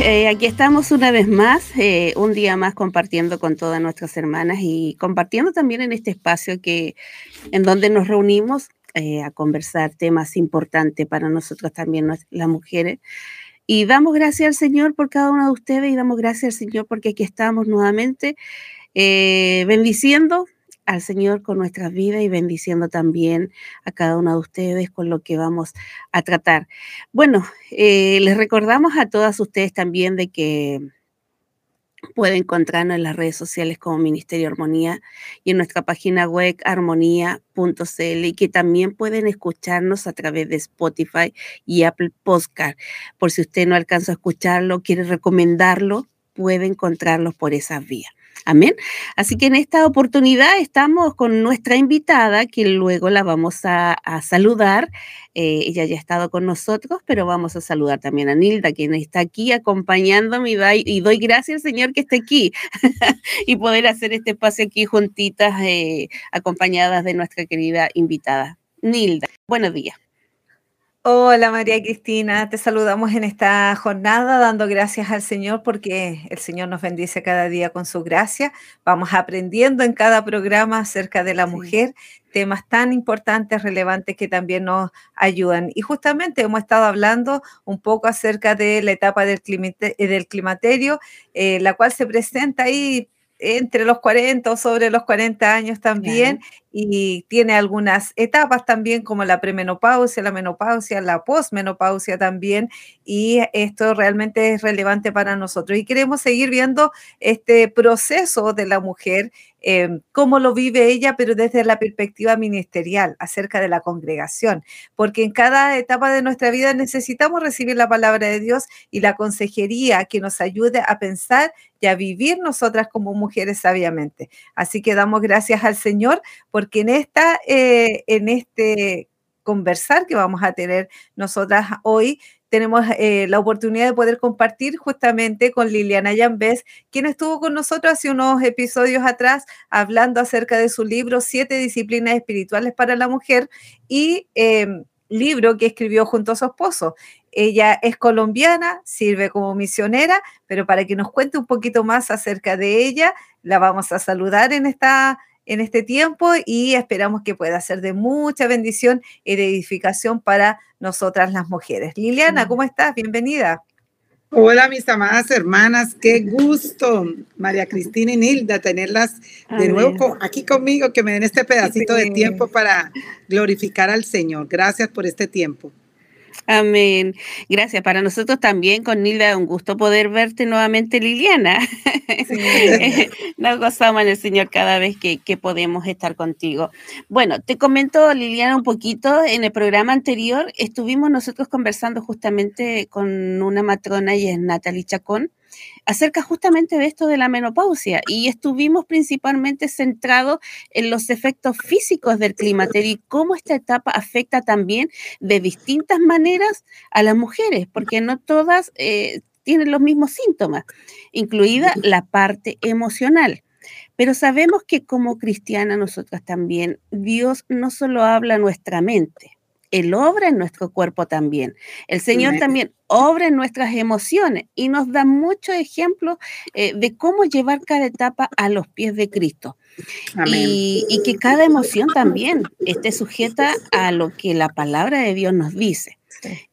eh, aquí estamos una vez más, eh, un día más compartiendo con todas nuestras hermanas y compartiendo también en este espacio que, en donde nos reunimos eh, a conversar temas importantes para nosotros también, las mujeres. Y damos gracias al Señor por cada una de ustedes y damos gracias al Señor porque aquí estamos nuevamente bendiciendo al Señor con nuestras vidas y bendiciendo también a cada uno de ustedes con lo que vamos a tratar. Bueno, eh, les recordamos a todas ustedes también de que pueden encontrarnos en las redes sociales como Ministerio Armonía y en nuestra página web armonía.cl y que también pueden escucharnos a través de Spotify y Apple Podcast. Por si usted no alcanza a escucharlo, quiere recomendarlo, puede encontrarlos por esas vías. Amén. Así que en esta oportunidad estamos con nuestra invitada, que luego la vamos a, saludar. Eh, ella ya ha estado con nosotros, pero vamos a saludar también a Nilda, quien está aquí acompañándome y, doy, gracias al Señor que esté aquí y poder hacer este espacio aquí juntitas, eh, acompañadas de nuestra querida invitada. Nilda, buenos días. Hola María Cristina, te saludamos en esta jornada dando gracias al Señor porque el Señor nos bendice cada día con su gracia. Vamos aprendiendo en cada programa acerca de la mujer, temas tan importantes, relevantes que también nos ayudan. Y justamente hemos estado hablando un poco acerca de la etapa del, climaterio, eh, la cual se presenta ahí entre los 40 o sobre los 40 años también y tiene algunas etapas también como la premenopausia, la menopausia, la posmenopausia también y esto realmente es relevante para nosotros. Y queremos seguir viendo este proceso de la mujer Em, cómo lo vive ella, pero desde la perspectiva ministerial, acerca de la congregación, porque en cada etapa de nuestra vida necesitamos recibir la palabra de Dios y la consejería que nos ayude a pensar y a vivir nosotras como mujeres sabiamente. Así que damos gracias al Señor porque en esta, eh, en este conversar que vamos a tener nosotras hoy, tenemos eh, la oportunidad de poder compartir justamente con Liliana Yambés, quien estuvo con nosotros hace unos episodios atrás hablando acerca de su libro Siete Disciplinas Espirituales para la Mujer y em, libro que escribió junto a su esposo. Ella es colombiana, sirve como misionera, pero para que nos cuente un poquito más acerca de ella, la vamos a saludar en esta en este tiempo y esperamos que pueda ser de mucha bendición y de edificación para nosotras las mujeres. Liliana, ¿cómo estás? Bienvenida. Hola, mis amadas hermanas, qué gusto, María Cristina y Nilda, tenerlas de nuevo aquí conmigo, que me den este pedacito de tiempo para glorificar al Señor. Gracias por este tiempo. Amén. Gracias. Para nosotros también, con Nilda, un gusto poder verte nuevamente, Liliana. Nos gozamos en el Señor cada vez que, que, podemos estar contigo. Bueno, te comento, Liliana, un poquito. En el programa anterior estuvimos nosotros conversando justamente con una matrona y es Natalie Chacón acerca justamente de esto de la menopausia y estuvimos principalmente centrados en los efectos físicos del climaterio y cómo esta etapa afecta también de distintas maneras a las mujeres, porque no todas eh, tienen los mismos síntomas, incluida la parte emocional. Pero sabemos que como cristiana nosotras también, Dios no solo habla a nuestra mente, él obra en nuestro cuerpo también. El Señor también obra en nuestras emociones y nos da muchos ejemplos eh, de cómo llevar cada etapa a los pies de Cristo. Y, que cada emoción también esté sujeta a lo que la palabra de Dios nos dice.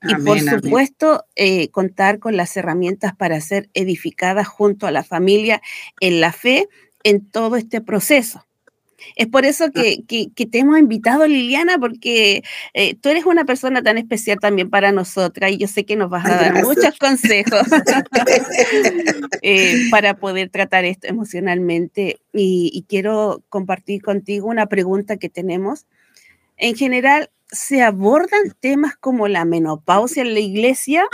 Y por supuesto, eh, contar con las herramientas para ser edificadas junto a la familia en la fe en todo este proceso. Es por eso que, te hemos invitado, Liliana, porque eh, tú eres una persona tan especial también para nosotras y yo sé que nos vas a dar muchos consejos eh, para poder tratar esto emocionalmente. Y, quiero compartir contigo una pregunta que tenemos. En general, ¿se abordan temas como la menopausia en la iglesia?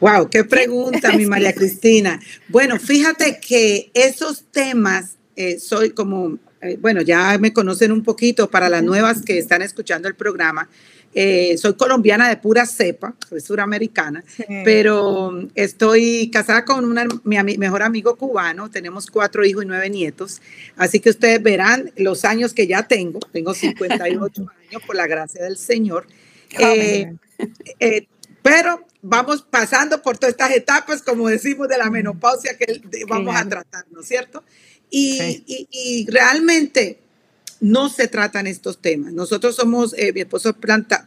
Wow, qué pregunta, mi María Cristina. Bueno, fíjate que esos temas, eh, soy como bueno, ya me conocen un poquito, para las nuevas que están escuchando el programa, eh, soy colombiana de pura cepa, soy suramericana, pero estoy casada con una, mi mejor amigo cubano, tenemos cuatro hijos y nueve nietos, así que ustedes verán los años que ya tengo, tengo 58 años por la gracia del Señor. Eh, pero vamos pasando por todas estas etapas, como decimos, de la menopausia que vamos a tratar, ¿no es cierto? Y, realmente no se tratan estos temas. Nosotros somos, eh, mi esposo es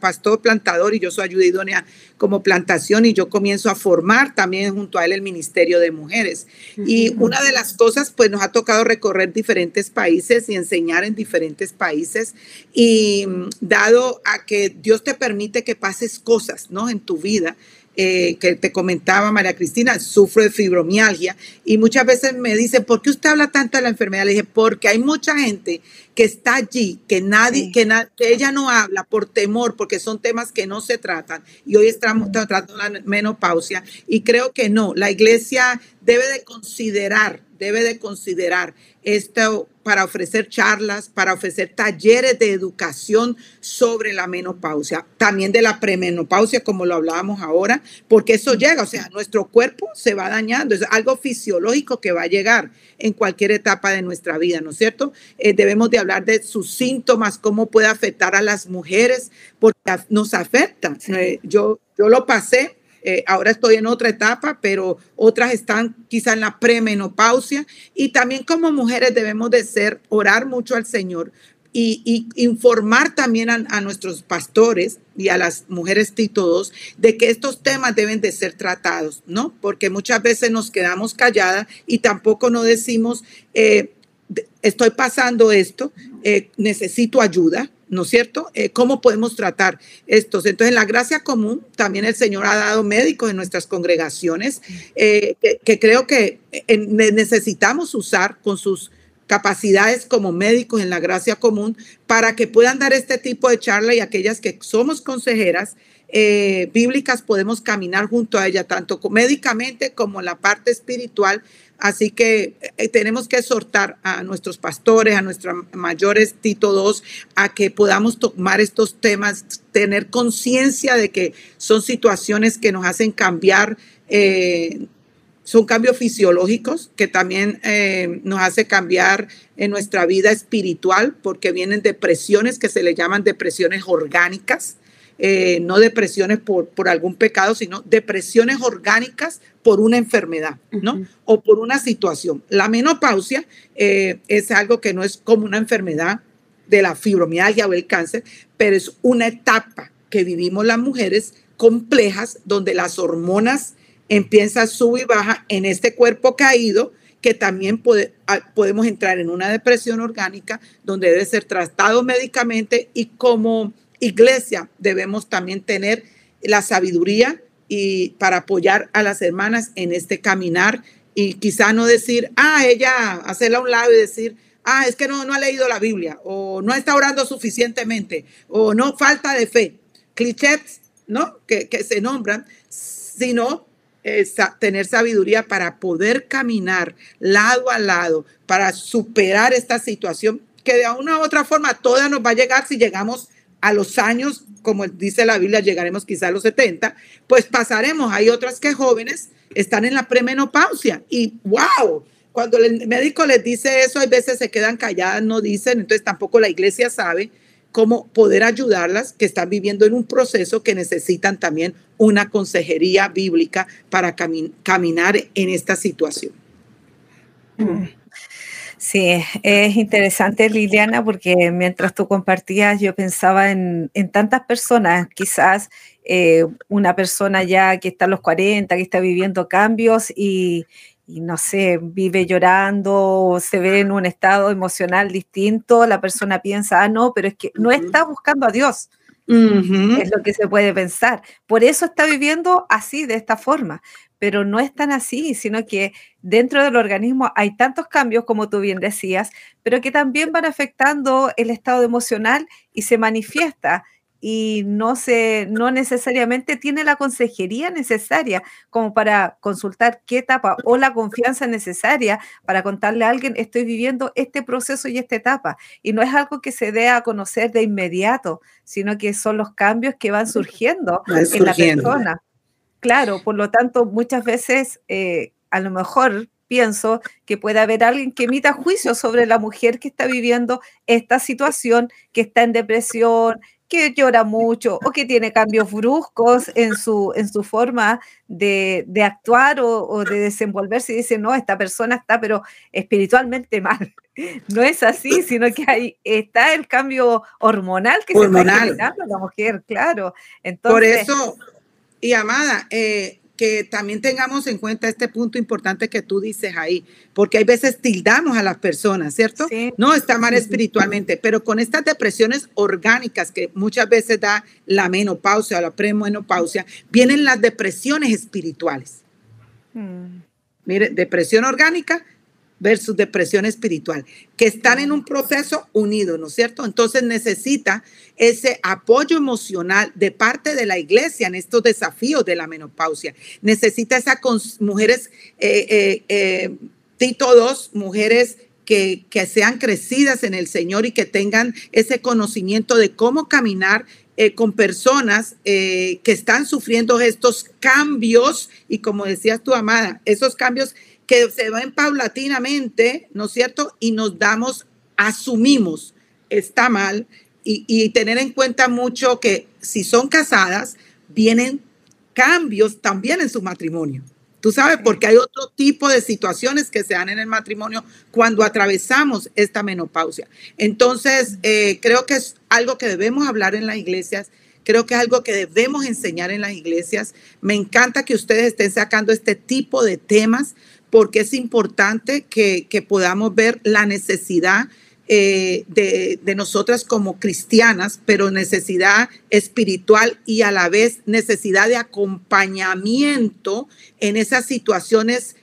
pastor plantador y yo soy ayuda idónea como plantación y yo comienzo a formar también junto a él el Ministerio de Mujeres. Y una de las cosas, pues nos ha tocado recorrer diferentes países y enseñar en diferentes países. Y mm, dado a que Dios te permite que pases cosas, ¿no? En tu vida eh, que te comentaba María Cristina, sufro de fibromialgia y muchas veces me dicen, ¿por qué usted habla tanto de la enfermedad? Le dije, porque hay mucha gente que está allí, que nadie, que, ella no habla por temor, porque son temas que no se tratan. Y hoy estamos tratando la menopausia y creo que no, la iglesia debe de considerar, debe de considerar esto para ofrecer charlas, para ofrecer talleres de educación sobre la menopausia, también de la premenopausia, como lo hablábamos ahora, porque eso llega, o sea, nuestro cuerpo se va dañando, es algo fisiológico que va a llegar en cualquier etapa de nuestra vida, ¿no es cierto? Eh, debemos de hablar de sus síntomas, cómo puede afectar a las mujeres, porque nos afecta. Eh, yo, yo lo pasé eh, ahora estoy en otra etapa, pero otras están quizá en la premenopausia. Y también como mujeres debemos de ser, orar mucho al Señor y, informar también a, nuestros pastores y a las mujeres Tito de que estos temas deben de ser tratados, ¿no? Porque muchas veces nos quedamos calladas y tampoco no decimos, eh, estoy pasando esto, eh, necesito ayuda, ¿no es cierto? Eh, ¿Cómo podemos tratar estos? Entonces, en la gracia común, también el Señor ha dado médicos en nuestras congregaciones eh, que, creo que eh, necesitamos usar con sus capacidades como médicos en la gracia común para que puedan dar este tipo de charla y aquellas que somos consejeras bíblicas podemos caminar junto a ella, tanto médicamente como la parte espiritual, Así que eh, tenemos que exhortar a nuestros pastores, a nuestros mayores Tito II, a que podamos tomar estos temas, tener conciencia de que son situaciones que nos hacen cambiar. Eh, son cambios fisiológicos que también eh, nos hace cambiar en nuestra vida espiritual porque vienen depresiones que se le llaman depresiones orgánicas eh, no depresiones por, por algún pecado, sino depresiones orgánicas por una enfermedad, ¿no? O por una situación. La menopausia eh, es algo que no es como una enfermedad de la fibromialgia o el cáncer, pero es una etapa que vivimos las mujeres complejas donde las hormonas empiezan a subir y baja en este cuerpo caído que también podemos entrar en una depresión orgánica donde debe ser tratado médicamente y como iglesia debemos también tener la sabiduría y para apoyar a las hermanas en este caminar y quizá no decir, ah, ella hacerla a un lado y decir, ah, es que no, no ha leído la Biblia o no está orando suficientemente o no falta de fe. Clichés, ¿no? Que, se nombran, sino tener sabiduría para poder caminar lado a lado, para superar esta situación que de una u otra forma toda nos va a llegar si llegamos a los años, como dice la Biblia, llegaremos quizá a los 70, pues pasaremos. Hay otras que jóvenes están en la premenopausia y wow, cuando el médico les dice eso, hay veces se quedan calladas, no dicen, entonces tampoco la iglesia sabe cómo poder ayudarlas que están viviendo en un proceso que necesitan también una consejería bíblica para caminar en esta situación. Mm. Sí, es interesante Liliana porque mientras tú compartías yo pensaba en, tantas personas, quizás eh, una persona ya que está a los 40, que está viviendo cambios y, no sé, vive llorando se ve en un estado emocional distinto, la persona piensa, ah, no, pero es que no está buscando a Dios. Es lo que se puede pensar. Por eso está viviendo así, de esta forma pero no es tan así, sino que dentro del organismo hay tantos cambios, como tú bien decías, pero que también van afectando el estado emocional y se manifiesta y no se no necesariamente tiene la consejería necesaria como para consultar qué etapa o la confianza necesaria para contarle a alguien estoy viviendo este proceso y esta etapa. Y no es algo que se dé a conocer de inmediato sino que son los cambios que van surgiendo, en la persona claro por lo tanto muchas veces eh, a lo mejor pienso que puede haber alguien que emita juicio sobre la mujer que está viviendo esta situación, que está en depresión, que llora mucho o que tiene cambios bruscos en su, en su forma de, actuar o, de desenvolverse y dice, no, esta persona está pero espiritualmente mal. No es así, sino que ahí está el cambio hormonal que se está generando la mujer, claro. Entonces, Por eso, y amada, eh, que también tengamos en cuenta este punto importante que tú dices ahí, porque hay veces tildamos a las personas, ¿cierto? No está mal espiritualmente, pero con estas depresiones orgánicas que muchas veces da la menopausia o la premenopausia, vienen las depresiones espirituales. Mm. Mire, depresión orgánica, versus depresión espiritual, que están en un proceso unido, ¿no es cierto? Entonces necesita ese apoyo emocional de parte de la iglesia en estos desafíos de la menopausia. Necesita esas mujeres, eh, eh, eh, Tito mujeres que, que, sean crecidas en el Señor y que tengan ese conocimiento de cómo caminar con personas que están sufriendo estos cambios y como decías tu amada, esos cambios que se ven paulatinamente, ¿no es cierto? Y nos damos, asumimos, está mal, y, tener en cuenta mucho que si son casadas, vienen cambios también en su matrimonio. Tú sabes, porque hay otro tipo de situaciones que se dan en el matrimonio cuando atravesamos esta menopausia. Entonces, eh, creo que es algo que debemos hablar en las iglesias, creo que es algo que debemos enseñar en las iglesias. Me encanta que ustedes estén sacando este tipo de temas porque es importante que, podamos ver la necesidad eh, de, de, nosotras como cristianas, pero necesidad espiritual y a la vez necesidad de acompañamiento en esas situaciones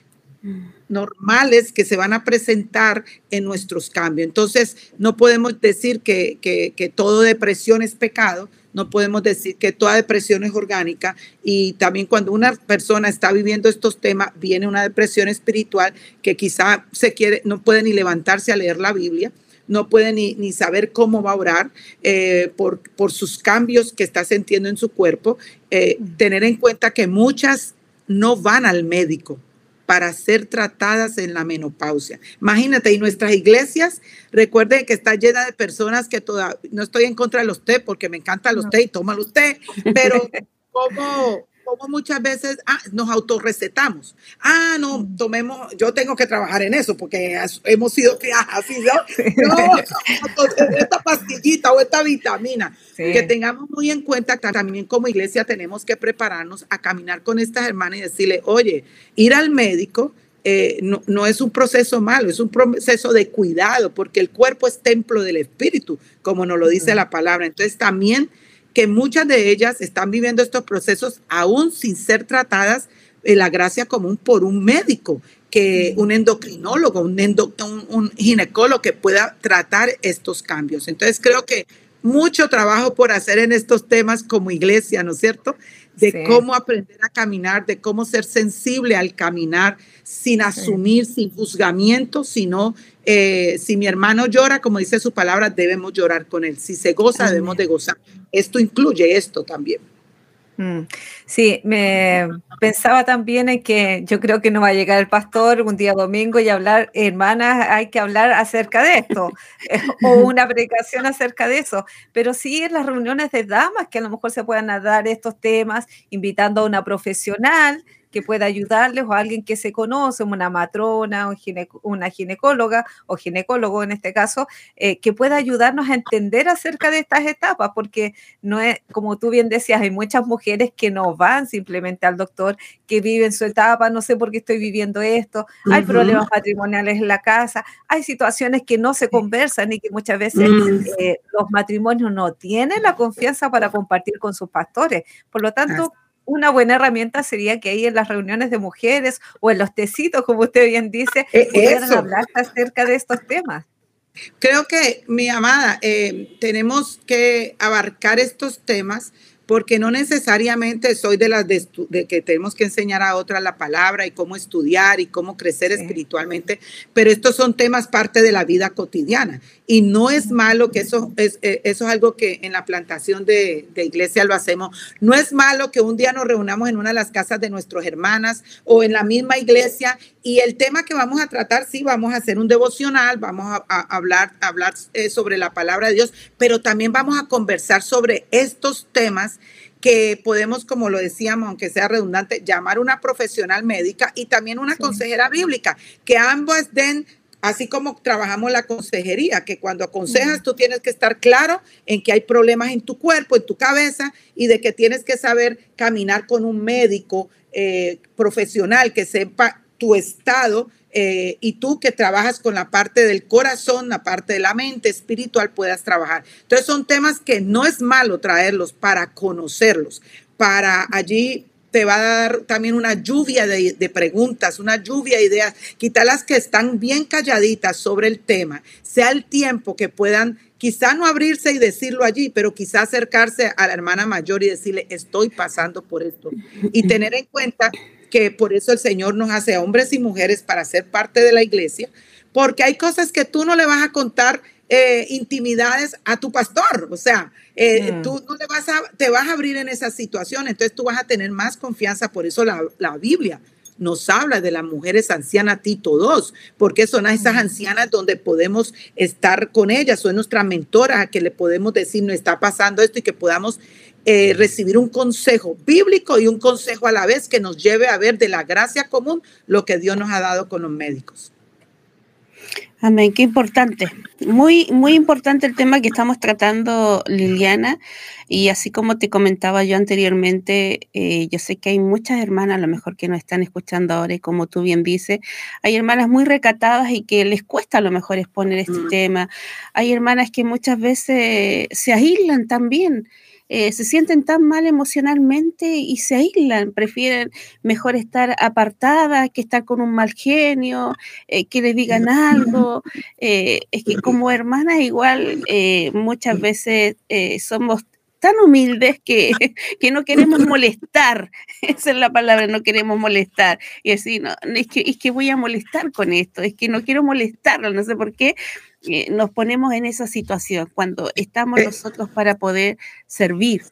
normales que se van a presentar en nuestros cambios. Entonces, no podemos decir que, que, todo depresión es pecado, no podemos decir que toda depresión es orgánica y también cuando una persona está viviendo estos temas, viene una depresión espiritual que quizá se quiere, no puede ni levantarse a leer la Biblia, no puede ni, saber cómo va a orar eh, por, sus cambios que está sintiendo en su cuerpo. Eh, tener en cuenta que muchas no van al médico para ser tratadas en la menopausia. Imagínate, y nuestras iglesias, recuerden que está llena de personas que todavía, no estoy en contra de los té, porque me encantan los té y toman los té, pero como como muchas veces ah, nos autorrecetamos. Ah, no, mm. tomemos, yo tengo que trabajar en eso porque hemos sido que así, ¿no? no esta pastillita o esta vitamina. Que tengamos muy en cuenta que también como iglesia tenemos que prepararnos a caminar con estas hermanas y decirle, oye, ir al médico eh, no, no, es un proceso malo, es un proceso de cuidado, porque el cuerpo es templo del espíritu, como nos lo dice la palabra. Entonces también que muchas de ellas están viviendo estos procesos aún sin ser tratadas en la gracia común por un médico, que un endocrinólogo, un, un, ginecólogo que pueda tratar estos cambios. Entonces creo que mucho trabajo por hacer en estos temas como iglesia, ¿no es cierto? De cómo aprender a caminar, de cómo ser sensible al caminar sin asumir, sin juzgamiento, sino eh, si mi hermano llora, como dice su palabra, debemos llorar con él. Si se goza, debemos de gozar. Esto incluye esto también. Mm, sí, me pensaba también en que yo creo que no va a llegar el pastor un día domingo y hablar, hermanas, hay que hablar acerca de esto, eh, o una predicación acerca de eso, pero sí en las reuniones de damas que a lo mejor se puedan dar estos temas, invitando a una profesional que pueda ayudarles o alguien que se conoce, una matrona, o una ginecóloga o ginecólogo en este caso, eh, que pueda ayudarnos a entender acerca de estas etapas, porque no es, como tú bien decías, hay muchas mujeres que no van simplemente al doctor, que viven su etapa, no sé por qué estoy viviendo esto, hay problemas matrimoniales en la casa, hay situaciones que no se conversan y que muchas veces mm. eh, los matrimonios no tienen la confianza para compartir con sus pastores. Por lo tanto, una buena herramienta sería que ahí en las reuniones de mujeres o en los tecitos, como usted bien dice, eh, pudieran hablar acerca de estos temas. Creo que, mi amada, eh, tenemos que abarcar estos temas porque no necesariamente soy de las de, que tenemos que enseñar a otras la palabra y cómo estudiar y cómo crecer espiritualmente, pero estos son temas parte de la vida cotidiana y no es malo que eso es, eh, eso es algo que en la plantación de, de, iglesia lo hacemos. No es malo que un día nos reunamos en una de las casas de nuestras hermanas o en la misma iglesia y el tema que vamos a tratar, sí, vamos a hacer un devocional, vamos a, hablar, hablar eh, sobre la palabra de Dios, pero también vamos a conversar sobre estos temas que podemos, como lo decíamos, aunque sea redundante, llamar una profesional médica y también una consejera bíblica, que ambos den, así como trabajamos la consejería, que cuando aconsejas tú tienes que estar claro en que hay problemas en tu cuerpo, en tu cabeza y de que tienes que saber caminar con un médico eh, profesional que sepa tu estado eh, y tú que trabajas con la parte del corazón, la parte de la mente espiritual, puedas trabajar. Entonces son temas que no es malo traerlos para conocerlos, para allí te va a dar también una lluvia de, preguntas, una lluvia de ideas. Quizá las que están bien calladitas sobre el tema, sea el tiempo que puedan quizá no abrirse y decirlo allí, pero quizá acercarse a la hermana mayor y decirle, estoy pasando por esto. Y tener en cuenta que por eso el Señor nos hace hombres y mujeres para ser parte de la iglesia, porque hay cosas que tú no le vas a contar eh, intimidades a tu pastor, o sea, eh, mm. tú no le vas a, te vas a abrir en esa situación, entonces tú vas a tener más confianza, por eso la, la Biblia nos habla de las mujeres ancianas Tito 2, porque son esas ancianas donde podemos estar con ellas, son nuestras mentoras a que le podemos decir, no está pasando esto y que podamos eh, recibir un consejo bíblico y un consejo a la vez que nos lleve a ver de la gracia común lo que Dios nos ha dado con los médicos. Amén, qué importante. Muy, muy importante el tema que estamos tratando, Liliana. Y así como te comentaba yo anteriormente, eh, yo sé que hay muchas hermanas, a lo mejor que nos están escuchando ahora, y como tú bien dices, hay hermanas muy recatadas y que les cuesta a lo mejor exponer este mm. tema. Hay hermanas que muchas veces se aíslan también eh, se sienten tan mal emocionalmente y se aíslan, prefieren mejor estar apartadas que estar con un mal genio, eh, que le digan algo. Eh, es que como hermanas igual muchas veces somos tan humildes que, que, no queremos molestar. Esa es la palabra, no queremos molestar. Y decir, no, es que, es que voy a molestar con esto, es que no quiero molestarlo, no sé por qué, eh, nos ponemos en esa situación cuando estamos eh, nosotros para poder servir.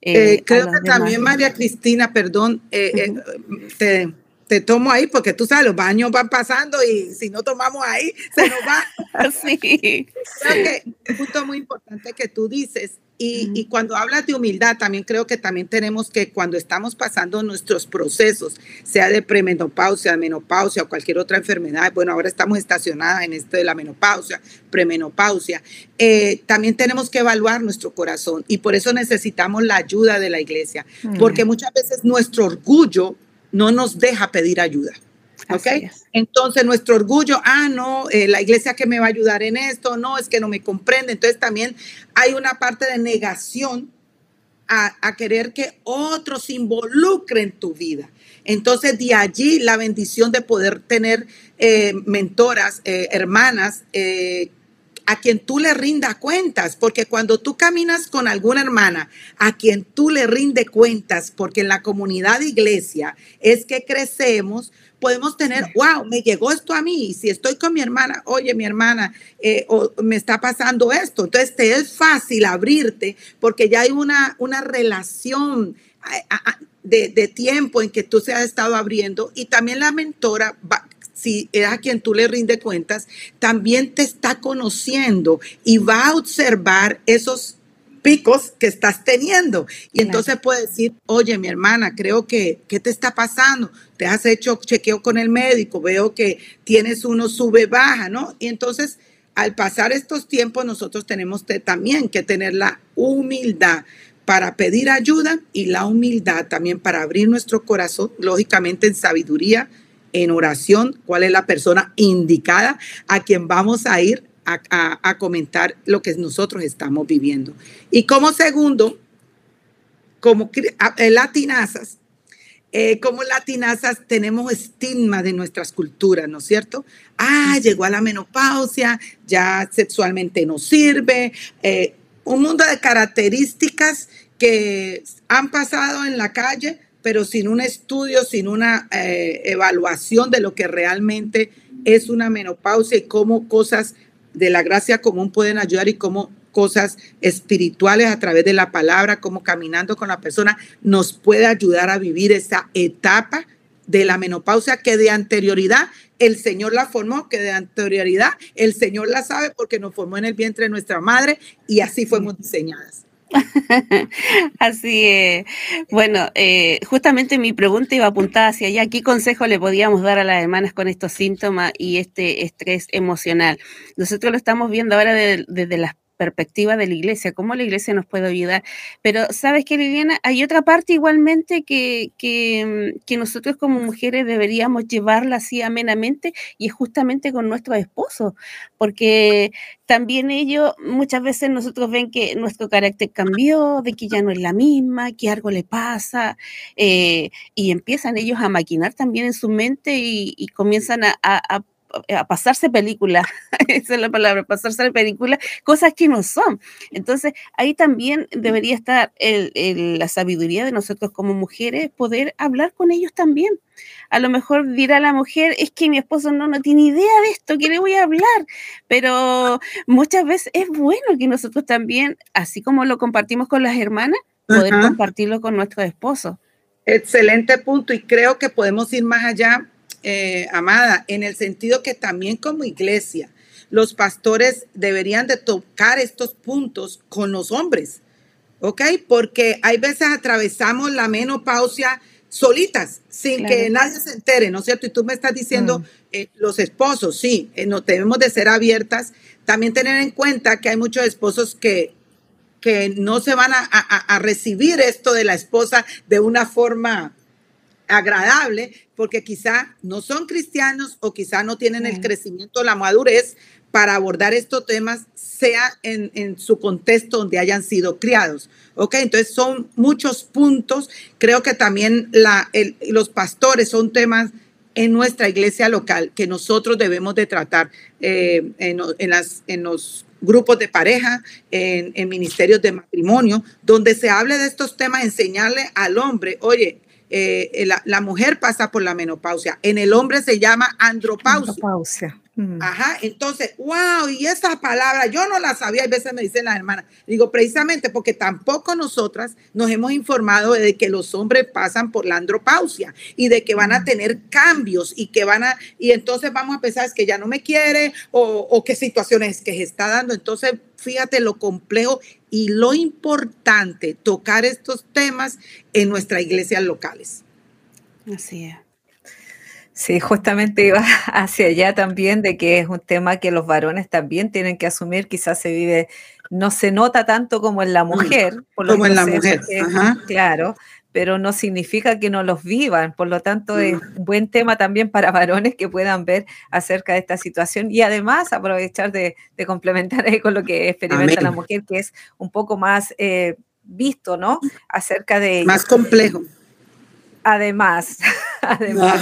Eh, creo que también María Cristina, perdón, te, te, tomo ahí porque tú sabes, los baños van pasando y si no tomamos ahí, se nos va. sí. Creo que un punto muy importante que tú dices y, cuando hablas de humildad, también creo que también tenemos que cuando estamos pasando nuestros procesos, sea de premenopausia, menopausia o cualquier otra enfermedad, bueno, ahora estamos estacionadas en esto de la menopausia, premenopausia, eh, también tenemos que evaluar nuestro corazón y por eso necesitamos la ayuda de la iglesia, porque muchas veces nuestro orgullo no nos deja pedir ayuda. ¿Ok? Entonces nuestro orgullo, ah, no, eh, la iglesia que me va a ayudar en esto, no, es que no me comprende. Entonces también hay una parte de negación a, querer que otros involucren en tu vida. Entonces de allí la bendición de poder tener eh, mentoras, eh, hermanas, a quien tú le rindas cuentas, porque cuando tú caminas con alguna hermana a quien tú le rinde cuentas, porque en la comunidad de iglesia es que crecemos, podemos tener, wow, me llegó esto a mí, si estoy con mi hermana, oye, mi hermana, eh, o me está pasando esto, entonces te es fácil abrirte porque ya hay una, una relación de, de, tiempo en que tú se has estado abriendo y también la mentora si es a quien tú le rinde cuentas, también te está conociendo y va a observar esos picos que estás teniendo. Y entonces puede decir, oye, mi hermana, creo que, ¿qué te está pasando? Te has hecho chequeo con el médico, veo que tienes uno sube, baja, ¿no? Y entonces, al pasar estos tiempos, nosotros tenemos también que tener la humildad para pedir ayuda y la humildad también para abrir nuestro corazón, lógicamente en sabiduría, en oración, cuál es la persona indicada a quien vamos a ir a, comentar lo que nosotros estamos viviendo. Y como segundo, como latinazas, eh, como latinazas tenemos estigma de nuestras culturas, ¿no es cierto? Ah, llegó a la menopausia, ya sexualmente no sirve. Eh, un mundo de características que han pasado en la calle, pero sin un estudio, sin una eh, evaluación de lo que realmente es una menopausia y cómo cosas de la gracia común pueden ayudar y cómo cosas espirituales a través de la palabra, como caminando con la persona, nos puede ayudar a vivir esa etapa de la menopausia que de anterioridad el Señor la formó, que de anterioridad el Señor la sabe porque nos formó en el vientre de nuestra madre y así fuimos diseñadas. Así es. Bueno, eh, justamente mi pregunta iba apuntada hacia allá. ¿Qué consejo le podíamos dar a las hermanas con estos síntomas y este estrés emocional? Nosotros lo estamos viendo ahora desde las perspectiva de la iglesia, cómo la iglesia nos puede ayudar. Pero, ¿sabes qué, Liliana? Hay otra parte igualmente que, que, que nosotros como mujeres deberíamos llevarla así amenamente y es justamente con nuestro esposo, porque también ellos, muchas veces nosotros ven que nuestro carácter cambió, de que ya no es la misma, que algo le pasa, eh, y empiezan ellos a maquinar también en su mente y, comienzan a, a a pasarse película, esa es la palabra, pasarse película, cosas que no son. Entonces, ahí también debería estar la sabiduría de nosotros como mujeres, poder hablar con ellos también. A lo mejor dirá la mujer, es que mi esposo no, no tiene idea de esto, ¿qué le voy a hablar? Pero muchas veces es bueno que nosotros también, así como lo compartimos con las hermanas, poder compartirlo con nuestro esposo. Excelente punto y creo que podemos ir más allá eh, amada, en el sentido que también como iglesia, los pastores deberían de tocar estos puntos con los hombres, ¿ok? Porque hay veces atravesamos la menopausia solitas, sin que nadie se entere, ¿no es cierto? Y tú me estás diciendo, mm. eh, los esposos, sí, eh, no debemos de ser abiertas. También tener en cuenta que hay muchos esposos que, que no se van a, a recibir esto de la esposa de una forma agradable porque quizá no son cristianos o quizá no tienen el crecimiento, la madurez para abordar estos temas, sea en, su contexto donde hayan sido criados. ¿Ok? Entonces son muchos puntos. Creo que también la, los pastores son temas en nuestra iglesia local que nosotros debemos de tratar eh, en, las, en los grupos de pareja, en, en, ministerios de matrimonio, donde se hable de estos temas, enseñarle al hombre, oye, eh, la, mujer pasa por la menopausia. En el hombre se llama andropausia. Mm. Ajá, entonces, wow, y esa palabra yo no la sabía, a veces me dicen las hermanas, digo precisamente porque tampoco nosotras nos hemos informado de que los hombres pasan por la andropausia y de que van a mm. tener cambios y que van a, y entonces vamos a pensar es que ya no me quiere o, o qué situaciones que se está dando. Entonces, fíjate lo complejo y lo importante, tocar estos temas en nuestras iglesias locales. Así es. Sí, justamente iba hacia allá también de que es un tema que los varones también tienen que asumir, quizás se vive, no se nota tanto como en la mm, mujer. como en la mujer, claro, pero no significa que no los vivan, por lo tanto es mm. un buen tema también para varones que puedan ver acerca de esta situación y además aprovechar de, complementar con lo que experimenta la mujer, que es un poco más eh, visto, ¿no? Acerca de... Más complejo. Además, además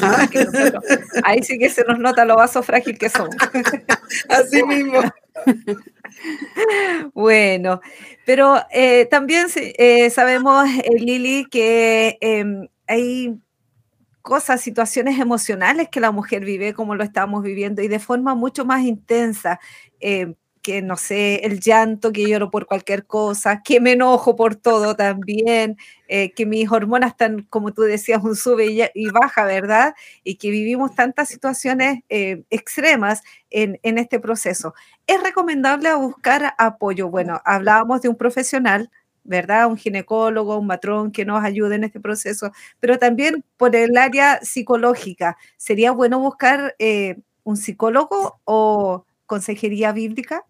ahí sí que se nos nota lo vaso frágil que somos. Así mismo. Bueno, pero eh, también eh, sabemos, eh, Lili, que em, hay cosas, situaciones emocionales que la mujer vive como lo estamos viviendo y de forma mucho más intensa. Em, que no sé, el llanto, que lloro por cualquier cosa, que me enojo por todo también, eh, que mis hormonas están, como tú decías, un sube y, baja, ¿verdad? Y que vivimos tantas situaciones eh, extremas en, en, este proceso. Es recomendable buscar apoyo. Bueno, hablábamos de un profesional, ¿verdad? Un ginecólogo, un matrón que nos ayude en este proceso, pero también por el área psicológica. ¿Sería bueno buscar eh, un psicólogo o consejería bíblica?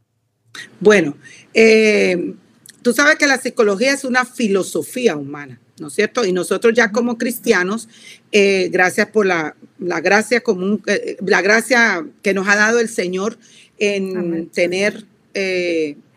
Bueno, eh, tú sabes que la psicología es una filosofía humana, ¿no es cierto? Y nosotros ya como cristianos, eh, gracias por la, gracia común, eh, la gracia que nos ha dado el Señor en tener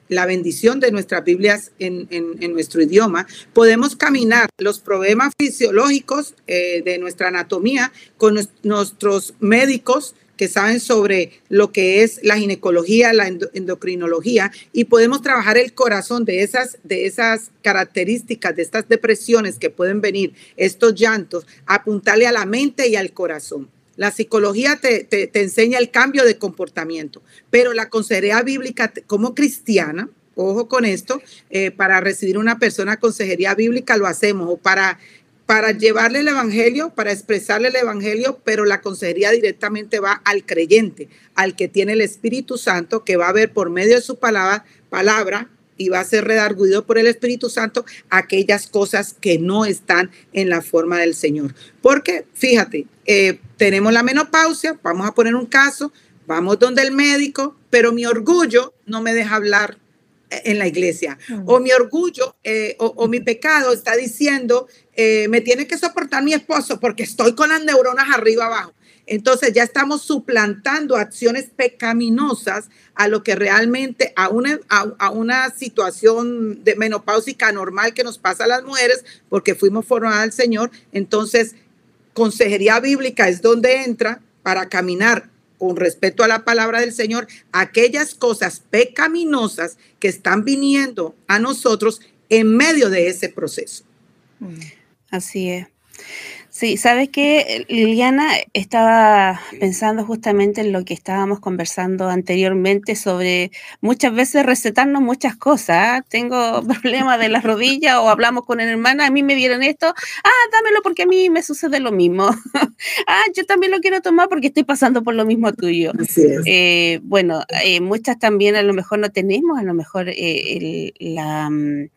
la bendición de nuestras Biblias en, nuestro idioma, podemos caminar los problemas fisiológicos eh, de nuestra anatomía con nuestros médicos que saben sobre lo que es la ginecología, la endocrinología, y podemos trabajar el corazón de esas, de esas características, de estas depresiones que pueden venir, estos llantos, apuntarle a la mente y al corazón. La psicología te, enseña el cambio de comportamiento, pero la consejería bíblica como cristiana, ojo con esto, eh, para recibir una persona consejería bíblica lo hacemos, o para para llevarle el Evangelio, para expresarle el Evangelio, pero la consejería directamente va al creyente, al que tiene el Espíritu Santo, que va a ver por medio de su palabra, palabra y va a ser redarguido por el Espíritu Santo aquellas cosas que no están en la forma del Señor. Porque, fíjate, eh, tenemos la menopausia, vamos a poner un caso, vamos donde el médico, pero mi orgullo no me deja hablar en la iglesia. Mm. O mi orgullo eh, o, mi pecado está diciendo, eh, me tiene que soportar mi esposo porque estoy con las neuronas arriba abajo. Entonces ya estamos suplantando acciones pecaminosas a lo que realmente a una, a, una situación de menopáusica normal que nos pasa a las mujeres porque fuimos formadas al Señor. Entonces, consejería bíblica es donde entra para caminar con respecto a la palabra del Señor, aquellas cosas pecaminosas que están viniendo a nosotros en medio de ese proceso. Así es. Sí, sabes que Liliana estaba pensando justamente en lo que estábamos conversando anteriormente sobre muchas veces recetarnos muchas cosas. ¿ah? Tengo problemas de la rodilla o hablamos con una hermana, a mí me dieron esto, ah, dámelo porque a mí me sucede lo mismo. ah, yo también lo quiero tomar porque estoy pasando por lo mismo tuyo. Eh, bueno, eh, muchas también a lo mejor no tenemos, a lo mejor eh, la mm,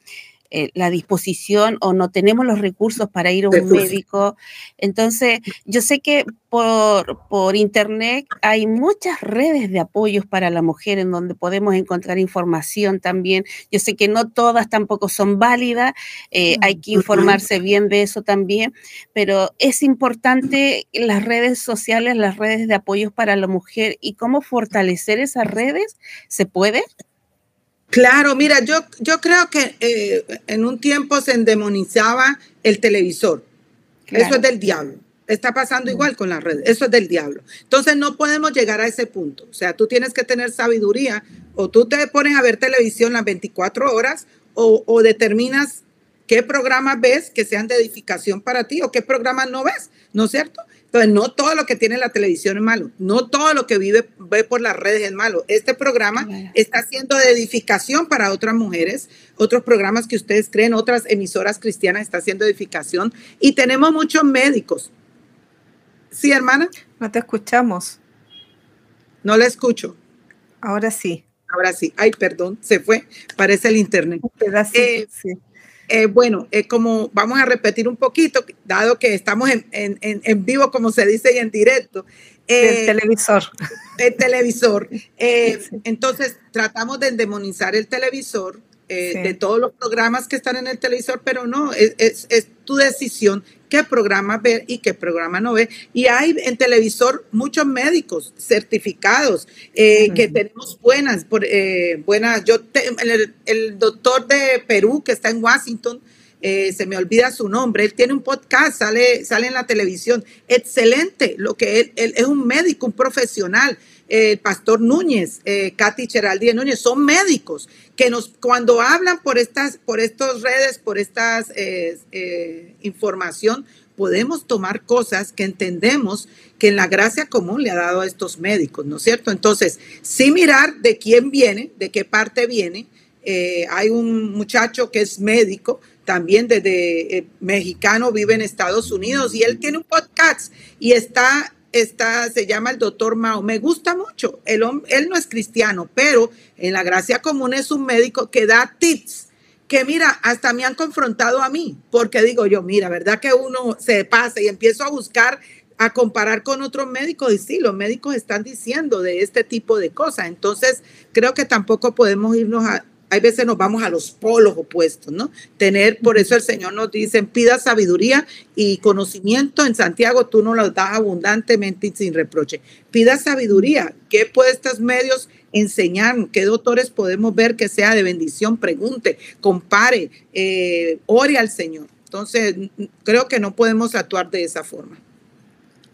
eh, la disposición o no tenemos los recursos para ir a un médico. Entonces, yo sé que por, por internet hay muchas redes de apoyos para la mujer en donde podemos encontrar información también. Yo sé que no todas tampoco son válidas, eh, hay que informarse bien de eso también, pero es importante las redes sociales, las redes de apoyos para la mujer y cómo fortalecer esas redes. ¿Se puede? Claro, mira, yo, yo creo que eh, en un tiempo se endemonizaba el televisor. Eso es del diablo. Está pasando mm. igual con las redes. Eso es del diablo. Entonces no podemos llegar a ese punto. O sea, tú tienes que tener sabiduría o tú te pones a ver televisión las 24 horas o, o determinas qué programas ves que sean de edificación para ti o qué programas no ves, ¿no es cierto? Entonces, no todo lo que tiene la televisión es malo, no todo lo que vive, ve por las redes es malo. Este programa está siendo de edificación para otras mujeres, otros programas que ustedes creen, otras emisoras cristianas está haciendo edificación y tenemos muchos médicos. Sí, hermana. No te escuchamos. No la escucho. Ahora sí. Ahora sí. Ay, perdón, se fue. Parece el internet. Eh, sí. Eh, bueno, eh, como vamos a repetir un poquito, dado que estamos en, vivo, como se dice, y en directo. el eh, televisor. El televisor. Entonces, tratamos de endemonizar el televisor, de todos los programas que están en el televisor, pero no, es, es tu decisión qué programa ver y qué programa no ver. Y hay en televisor muchos médicos certificados eh, que tenemos buenas, por, eh, buenas. Yo el, doctor de Perú que está en Washington, eh, se me olvida su nombre, él tiene un podcast, sale, sale en la televisión, excelente, lo que él, él es un médico, un profesional, el pastor Núñez, eh, Katy Cheraldí Núñez, son médicos que nos, cuando hablan por estas, por estas redes, por estas eh, eh, información, podemos tomar cosas que entendemos que en la gracia común le ha dado a estos médicos, ¿no es cierto? Entonces, sí mirar de quién viene, de qué parte viene. hay un muchacho que es médico, también desde mexicano, vive en Estados Unidos y él tiene un podcast y está está, se llama el doctor Mao. Me gusta mucho. Él, él no es cristiano, pero en la gracia común es un médico que da tips que mira, hasta me han confrontado a mí, porque digo yo, mira, ¿verdad que uno se pasa y empiezo a buscar, a comparar con otros médicos? Y sí, los médicos están diciendo de este tipo de cosas. Entonces, creo que tampoco podemos irnos a, hay veces nos vamos a los polos opuestos, ¿no? Tener, por eso el Señor nos dice, pida sabiduría y conocimiento. En Santiago tú nos lo das abundantemente y sin reproche. Pida sabiduría. ¿Qué puede estos medios enseñar, qué doctores podemos ver que sea de bendición, pregunte, compare, eh, ore al Señor. Entonces, creo que no podemos actuar de esa forma.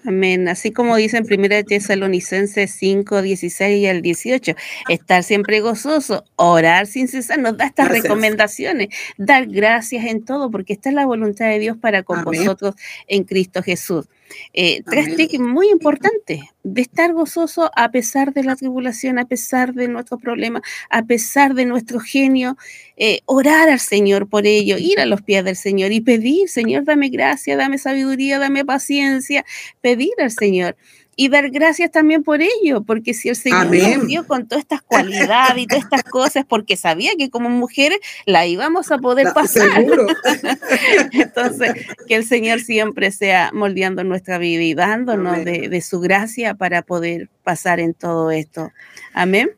Amén. Así como dice en 1 Tesalonicenses 5, 16 y el 18, estar siempre gozoso, orar sin cesar, nos da estas recomendaciones, dar gracias en todo, porque esta es la voluntad de Dios para con vosotros en Cristo Jesús. Eh, tres tips muy importantes. De estar gozoso a pesar de la tribulación, a pesar de nuestros problemas, a pesar de nuestro genio, eh, orar al Señor por ello, ir a los pies del Señor y pedir, Señor, dame gracia, dame sabiduría, dame paciencia, pedir al Señor y dar gracias también por ello, porque si el Señor nos dio con todas estas cualidades y todas estas cosas, porque sabía que como mujeres la íbamos a poder pasar. Entonces, que el Señor siempre sea moldeando nuestra vida y dándonos de, su gracia para poder pasar en todo esto. Amén.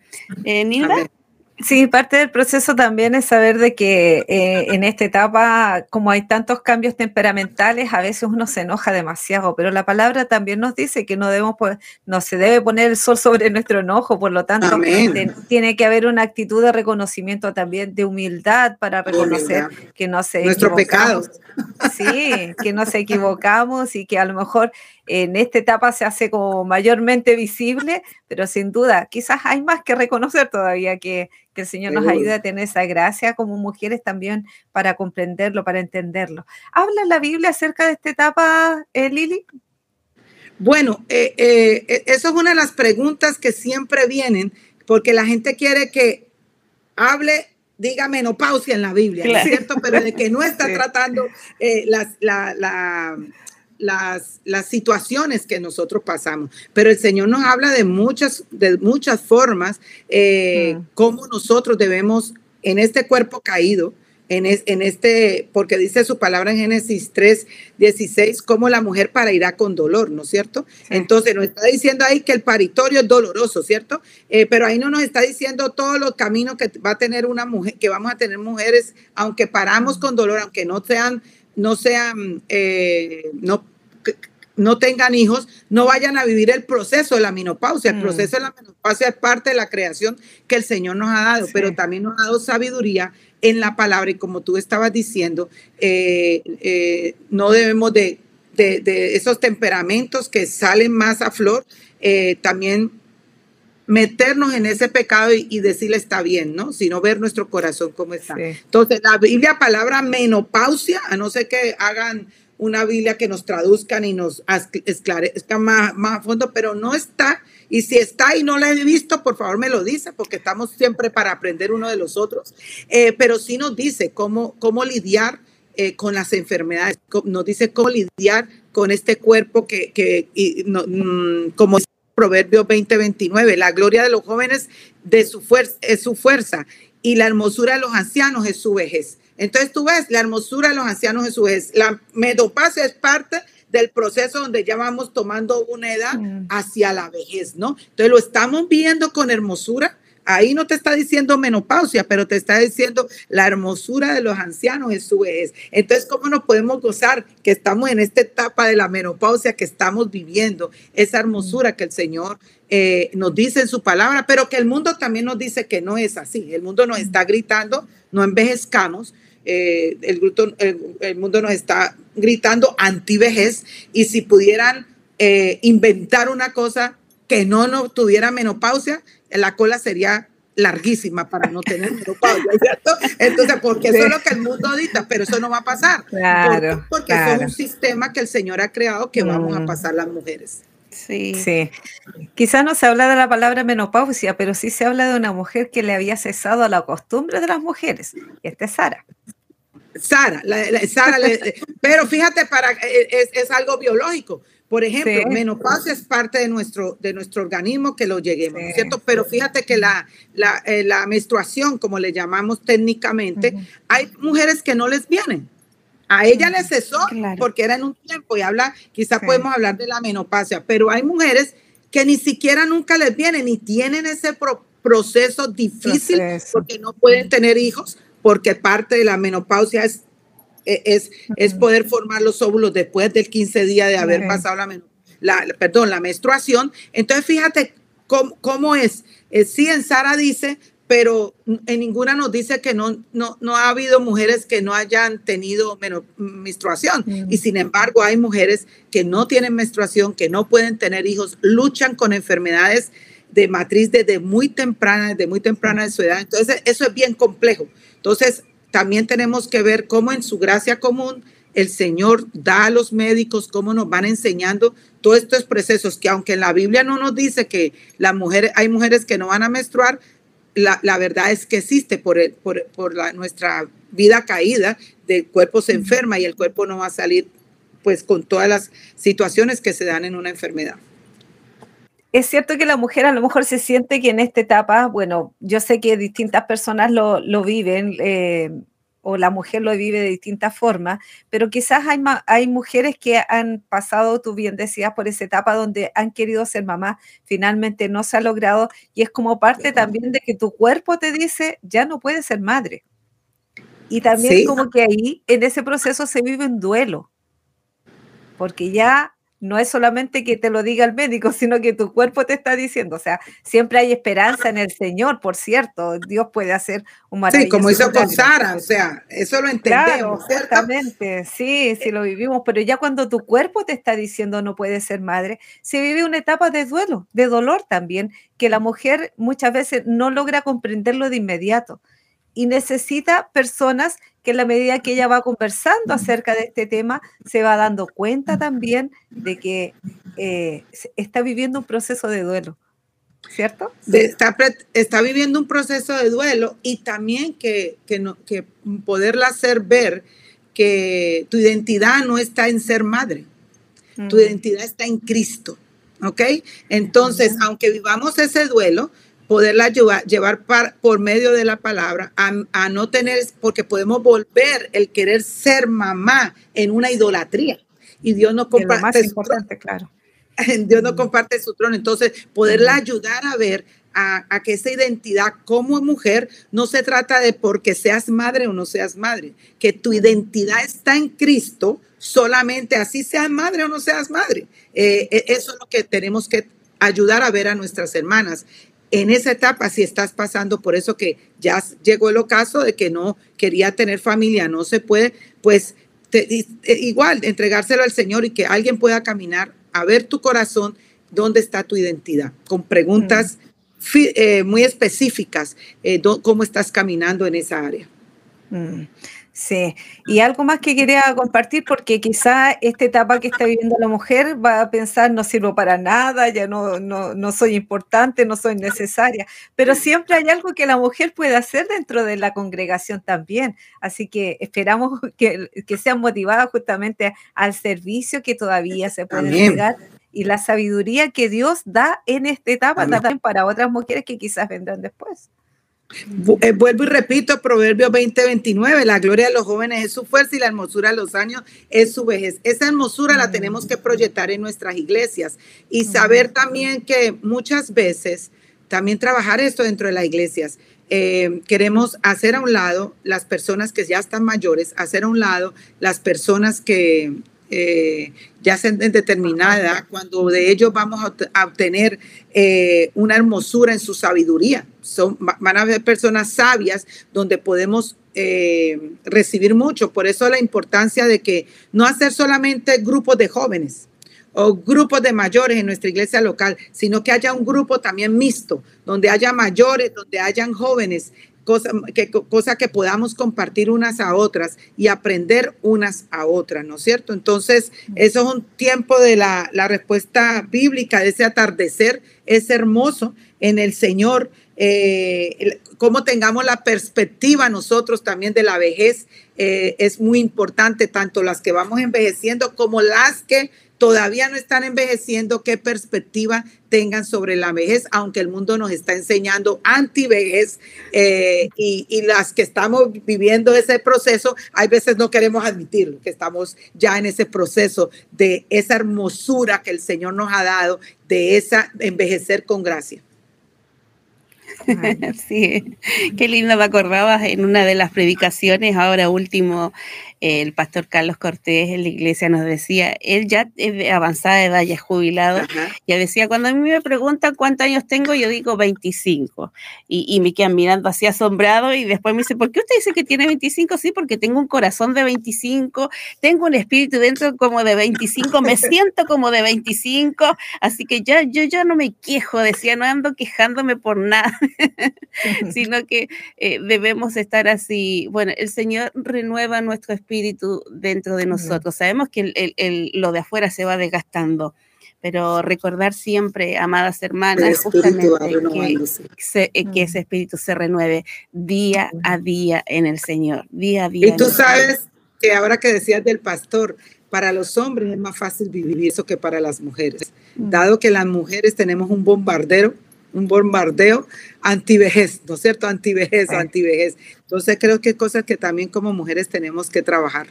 Eh, Nilda. Sí, parte del proceso también es saber de que eh, en esta etapa, como hay tantos cambios temperamentales, a veces uno se enoja demasiado, pero la palabra también nos dice que no debemos, no se debe poner el sol sobre nuestro enojo, por lo tanto, tiene que haber una actitud de reconocimiento también, de humildad para reconocer que no se Nuestro pecado. Sí, que nos equivocamos y que a lo mejor en esta etapa se hace como mayormente visible, pero sin duda, quizás hay más que reconocer todavía que, el Señor nos ayude a tener esa gracia como mujeres también para comprenderlo, para entenderlo. ¿Habla la Biblia acerca de esta etapa, eh, Lili? Bueno, eh, eh, e, eso es una de las preguntas que siempre vienen, porque la gente quiere que hable diga menopausia en la Biblia, es cierto? Pero de que no está tratando las, la, las, las situaciones que nosotros pasamos. Pero el Señor nos habla de muchas, de muchas formas, eh, mm. cómo nosotros debemos, en este cuerpo caído, en, en, este, porque dice su palabra en Génesis 3, 16, cómo la mujer parirá con dolor, ¿no es cierto? Entonces nos está diciendo ahí que el paritorio es doloroso, ¿cierto? Eh, pero ahí no nos está diciendo todos los caminos que va a tener una mujer, que vamos a tener mujeres, aunque paramos con dolor, aunque no sean no sean, eh, no, no tengan hijos, no vayan a vivir el proceso de la menopausia. El mm. proceso de la menopausia es parte de la creación que el Señor nos ha dado, pero también nos ha dado sabiduría en la palabra y como tú estabas diciendo, eh, eh, no debemos de, esos temperamentos que salen más a flor, también meternos en ese pecado y, decirle está bien, ¿no? Sino ver nuestro corazón cómo está. Entonces, la Biblia, palabra menopausia, a no ser que hagan una Biblia que nos traduzcan y nos esclarezca más, más a fondo, pero no está. Y si está y no la he visto, por favor me lo dice, porque estamos siempre para aprender uno de los otros. Eh, pero sí nos dice cómo, cómo lidiar eh, con las enfermedades, nos dice cómo lidiar con este cuerpo que, que mm, como Proverbios 20:29, la gloria de los jóvenes de su fuerza, es su fuerza y la hermosura de los ancianos es su vejez. Entonces tú ves, la hermosura de los ancianos es su vejez. La menopausia es parte del proceso donde ya vamos tomando una edad hacia la vejez, ¿no? Entonces lo estamos viendo con hermosura, Ahí no te está diciendo menopausia, pero te está diciendo la hermosura de los ancianos es su vejez. Entonces, ¿cómo nos podemos gozar que estamos en esta etapa de la menopausia que estamos viviendo? Esa hermosura que el Señor eh, nos dice en su palabra, pero que el mundo también nos dice que no es así. El mundo nos está gritando, no envejezcamos. Eh, el, mundo nos está gritando anti-vejez y si pudieran eh, inventar una cosa que no, no tuviera menopausia, la cola sería larguísima para no tener menopausia, ¿cierto? Entonces, porque eso es lo que el mundo dicta, pero eso no va a pasar. Claro, porque es un sistema que el Señor ha creado que vamos a mm. pasar las mujeres. Sí. sí. Quizás no se habla de la palabra menopausia, pero sí se habla de una mujer que le había cesado a la costumbre de las mujeres. Y esta es Sara. Sara, Sara pero fíjate, para, es, es algo biológico por ejemplo, menopausia es parte de nuestro, de nuestro organismo que lo lleguemos, ¿cierto? Pero fíjate que la, la, eh, la, menstruación, como le llamamos técnicamente, hay mujeres que no les vienen. A ella le cesó porque era en un tiempo y habla, quizá podemos hablar de la menopausia, pero hay mujeres que ni siquiera nunca les vienen y tienen ese proceso difícil porque no pueden tener hijos, porque parte de la menopausia es e, es, es poder formar los óvulos después del 15 día de haber pasado la, la, perdón, la menstruación. Entonces, fíjate ¿cómo, es? Eh, sí, en Sara dice, pero en ninguna nos dice que no, no, no ha habido mujeres que no hayan tenido menstruación. Y sin embargo, hay mujeres que no tienen menstruación, que no pueden tener hijos, luchan con enfermedades de matriz desde muy temprana, desde muy temprana de su edad. Entonces, eso es bien complejo. Entonces, también tenemos que ver cómo en su gracia común el Señor da a los médicos, cómo nos van enseñando todos estos procesos, que aunque en la Biblia no nos dice que las mujeres, hay mujeres que no van a menstruar, la, verdad es que existe por, por, la, nuestra vida caída, del cuerpo se enferma y el cuerpo no va a salir pues con todas las situaciones que se dan en una enfermedad. Es cierto que la mujer a lo mejor se siente que en esta etapa, bueno, yo sé que distintas personas lo, viven, eh, o la mujer lo vive de distintas formas, pero quizás hay, hay mujeres que han pasado, tú bien decías, por esa etapa donde han querido ser mamá, finalmente no se ha logrado y es como parte también de que tu cuerpo te dice, ya no puedes ser madre. Y también como que ahí, en ese proceso se vive un duelo, porque ya no es solamente que te lo diga el médico, sino que tu cuerpo te está diciendo. O sea, siempre hay esperanza en el Señor, por cierto. Dios puede hacer un maravilloso. Sí, como hizo con Sara, o sea, eso lo entendemos. exactamente, sí, sí lo vivimos. Pero ya cuando tu cuerpo te está diciendo no puedes ser madre, se vive una etapa de duelo, de dolor también, que la mujer muchas veces no logra comprenderlo de inmediato y necesita personas que en la medida que ella va conversando acerca de este tema, se va dando cuenta también de que eh, está viviendo un proceso de duelo. ¿Cierto? Está, está, viviendo un proceso de duelo y también que, que, no, que poderla hacer ver que tu identidad no está en ser madre, tu identidad está en Cristo. ¿Ok? Entonces, aunque vivamos ese duelo, poderla llevar, llevar por medio de la palabra a, no tener, porque podemos volver el querer ser mamá en una idolatría. Y Dios no comparte. importante, claro. Dios no comparte su trono. Entonces, poderla ayudar a ver a, a, que esa identidad como mujer no se trata de porque seas madre o no seas madre, que tu identidad está en Cristo, solamente así seas madre o no seas madre. Eh, eh, eso es lo que tenemos que ayudar a ver a nuestras hermanas en esa etapa, si estás pasando por eso que ya llegó el ocaso de que no quería tener familia, no se puede, pues e, igual entregárselo al Señor y que alguien pueda caminar a ver tu corazón, dónde está tu identidad, con preguntas mm. eh, muy específicas, eh, cómo estás caminando en esa área. Mm. Sí, y algo más que quería compartir, porque quizá esta etapa que está viviendo la mujer va a pensar no sirvo para nada, ya no, no, soy importante, no soy necesaria, pero siempre hay algo que la mujer puede hacer dentro de la congregación también. Así que esperamos que, que sean motivadas justamente al servicio que todavía se puede entregar y la sabiduría que Dios da en esta etapa también para otras mujeres que quizás vendrán después. Eh, vuelvo y repito, Proverbio 2029, la gloria de los jóvenes es su fuerza y la hermosura de los años es su vejez. Esa hermosura la tenemos que proyectar en nuestras iglesias y saber también que muchas veces, también trabajar esto dentro de las iglesias. Eh, queremos hacer a un lado las personas que ya están mayores, hacer a un lado las personas que eh, ya determinada cuando de ellos vamos a, obtener eh, una hermosura en su sabiduría. Son, van a haber personas sabias donde podemos eh, recibir mucho. Por eso la importancia de que no hacer solamente grupos de jóvenes o grupos de mayores en nuestra iglesia local, sino que haya un grupo también mixto, donde haya mayores, donde hayan jóvenes cosa que, que podamos compartir unas a otras y aprender unas a otras, ¿no es cierto? Entonces, eso es un tiempo de la, la respuesta bíblica, de ese atardecer, es hermoso en el Señor, eh, cómo tengamos la perspectiva nosotros también de la vejez, eh, es muy importante, tanto las que vamos envejeciendo como las que todavía no están envejeciendo, qué perspectiva tengan sobre la vejez, aunque el mundo nos está enseñando anti-vejez eh, y, las que estamos viviendo ese proceso, hay veces no queremos admitirlo, que estamos ya en ese proceso de esa hermosura que el Señor nos ha dado, de esa envejecer con gracia. Sí, qué lindo me acordabas en una de las predicaciones, ahora último, el pastor Carlos Cortés en la iglesia nos decía, él ya es de avanzada edad, ya es jubilado, ya decía, cuando a mí me preguntan cuántos años tengo, yo digo 25. Y, y me quedan mirando así asombrado y después me dice, ¿por qué usted dice que tiene 25? Sí, porque tengo un corazón de 25, tengo un espíritu dentro como de 25, me siento como de 25, así que ya yo ya no me quejo, decía, no ando quejándome por nada, sino que eh, debemos estar así. Bueno, el Señor renueva nuestro espíritu dentro de nosotros. Sabemos que el, lo de afuera se va desgastando pero recordar siempre, amadas hermanas, justamente que, eh, que, ese espíritu se renueve día a día en el Señor, día a día. Y tú sabes que ahora que decías del pastor, para los hombres es más fácil vivir eso que para las mujeres, dado que las mujeres tenemos un bombardero, un bombardeo antivejez, ¿no es cierto? Antivejez, antivejez. Entonces creo que hay cosas que también como mujeres tenemos que trabajar.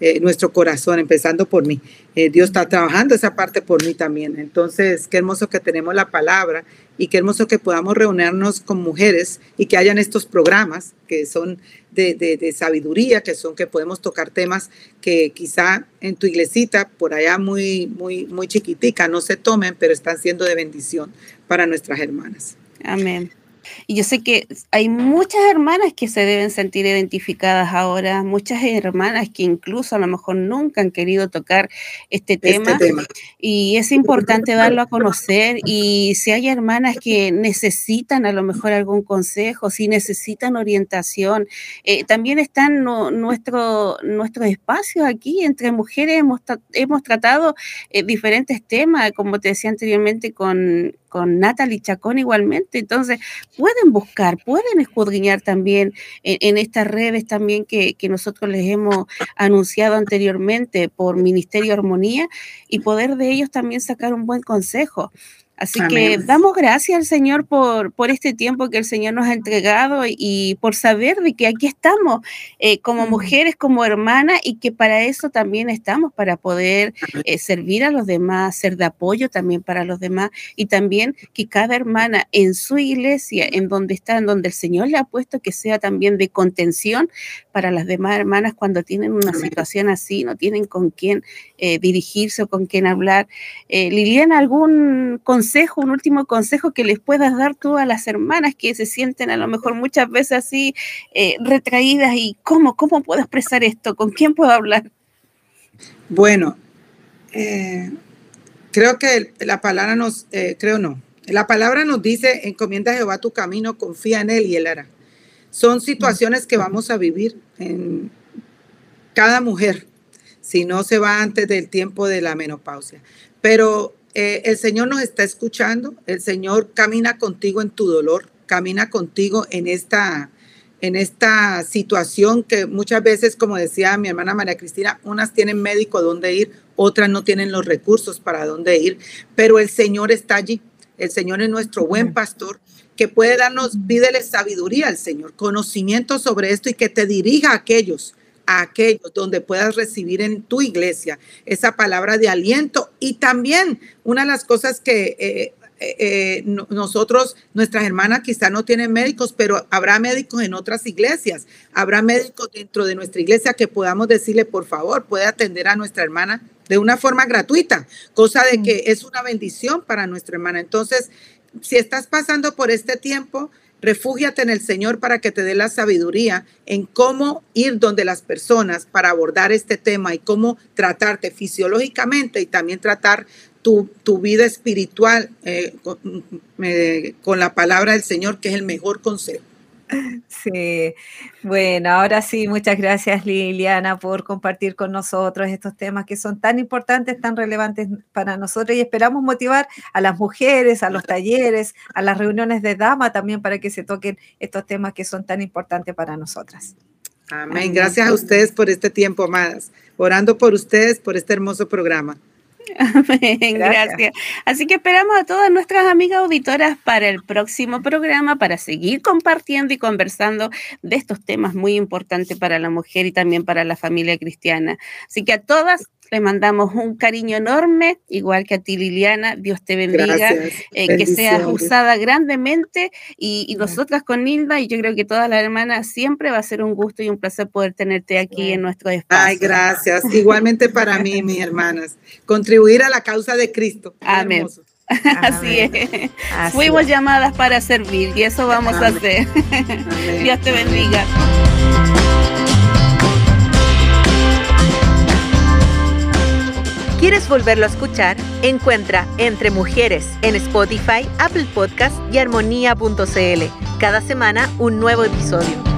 Eh, nuestro corazón, empezando por mí. Eh, Dios está trabajando esa parte por mí también. Entonces, qué hermoso que tenemos la palabra y qué hermoso que podamos reunirnos con mujeres y que hayan estos programas que son de, sabiduría, que son que podemos tocar temas que quizá en tu iglesita, por allá muy, muy, muy chiquitica, no se tomen, pero están siendo de bendición para nuestras hermanas. Amén. Y yo sé que hay muchas hermanas que se deben sentir identificadas ahora, muchas hermanas que incluso a lo mejor nunca han querido tocar este, este tema, Y es importante darlo a conocer. Y si hay hermanas que necesitan a lo mejor algún consejo, si necesitan orientación, eh, también están nuestro, nuestros espacios aquí entre mujeres. Hemos, hemos tratado eh, diferentes temas, como te decía anteriormente, con con Natalie Chacón igualmente. Entonces, pueden buscar, pueden escudriñar también en, estas redes también que, que, nosotros les hemos anunciado anteriormente por Ministerio Armonía y poder de ellos también sacar un buen consejo. Así que damos gracias al Señor por, por este tiempo que el Señor nos ha entregado y, por saber de que aquí estamos eh, como mujeres, como hermanas y que para eso también estamos, para poder eh, servir a los demás, ser de apoyo también para los demás y también que cada hermana en su iglesia, en donde está, en donde el Señor le ha puesto, que sea también de contención para las demás hermanas cuando tienen una situación así, no tienen con quién eh, dirigirse o con quién hablar. Liliana, ¿algún consejo? Un último consejo que les puedas dar tú a las hermanas que se sienten a lo mejor muchas veces así eh, retraídas y cómo, cómo puedo expresar esto, con quién puedo hablar. Bueno, eh, creo que la palabra nos, eh, creo no, la palabra nos dice, encomienda a Jehová tu camino, confía en él y él hará. Son situaciones que vamos a vivir en cada mujer, si no se va antes del tiempo de la menopausia. Pero eh, el Señor nos está escuchando, el Señor camina contigo en tu dolor, camina contigo en esta, en esta situación que muchas veces, como decía mi hermana María Cristina, unas tienen médico donde ir, otras no tienen los recursos para dónde ir, pero el Señor está allí. El Señor es nuestro buen pastor que puede darnos, pídele sabiduría al Señor, conocimiento sobre esto y que te dirija a aquellos a aquellos donde puedas recibir en tu iglesia esa palabra de aliento. Y también una de las cosas que eh, eh, eh, nosotros, nuestras hermanas quizá no tienen médicos, pero habrá médicos en otras iglesias, habrá médicos dentro de nuestra iglesia que podamos decirle, por favor, puede atender a nuestra hermana de una forma gratuita, cosa de que es una bendición para nuestra hermana. Entonces, si estás pasando por este tiempo, Refúgiate en el Señor para que te dé la sabiduría en cómo ir donde las personas para abordar este tema y cómo tratarte fisiológicamente y también tratar tu, vida espiritual eh, eh, con la palabra del Señor, que es el mejor consejo. Sí, bueno, ahora sí, muchas gracias Liliana por compartir con nosotros estos temas que son tan importantes, tan relevantes para nosotros y esperamos motivar a las mujeres, a los talleres, a las reuniones de dama también para que se toquen estos temas que son tan importantes para nosotras. Amén. Gracias a ustedes por este tiempo, amadas. Orando por ustedes, por este hermoso programa. Gracias. Así que esperamos a todas nuestras amigas auditoras para el próximo programa, para seguir compartiendo y conversando de estos temas muy importantes para la mujer y también para la familia cristiana. Así que a todas Le mandamos un cariño enorme, igual que a ti, Liliana. Dios te bendiga, eh, que seas usada grandemente. Y, nosotras con Nilda, y yo creo que todas las hermanas, siempre va a ser un gusto y un placer poder tenerte aquí en nuestro espacio. Ay, gracias. Igualmente para mí, mis hermanas. Contribuir a la causa de Cristo. Amén. Así es. Fuimos llamadas para servir y eso vamos a hacer. Dios te bendiga. ¿Quieres volverlo a escuchar? Encuentra Entre Mujeres en Spotify, Apple Podcast y armonía.cl. Cada semana un nuevo episodio.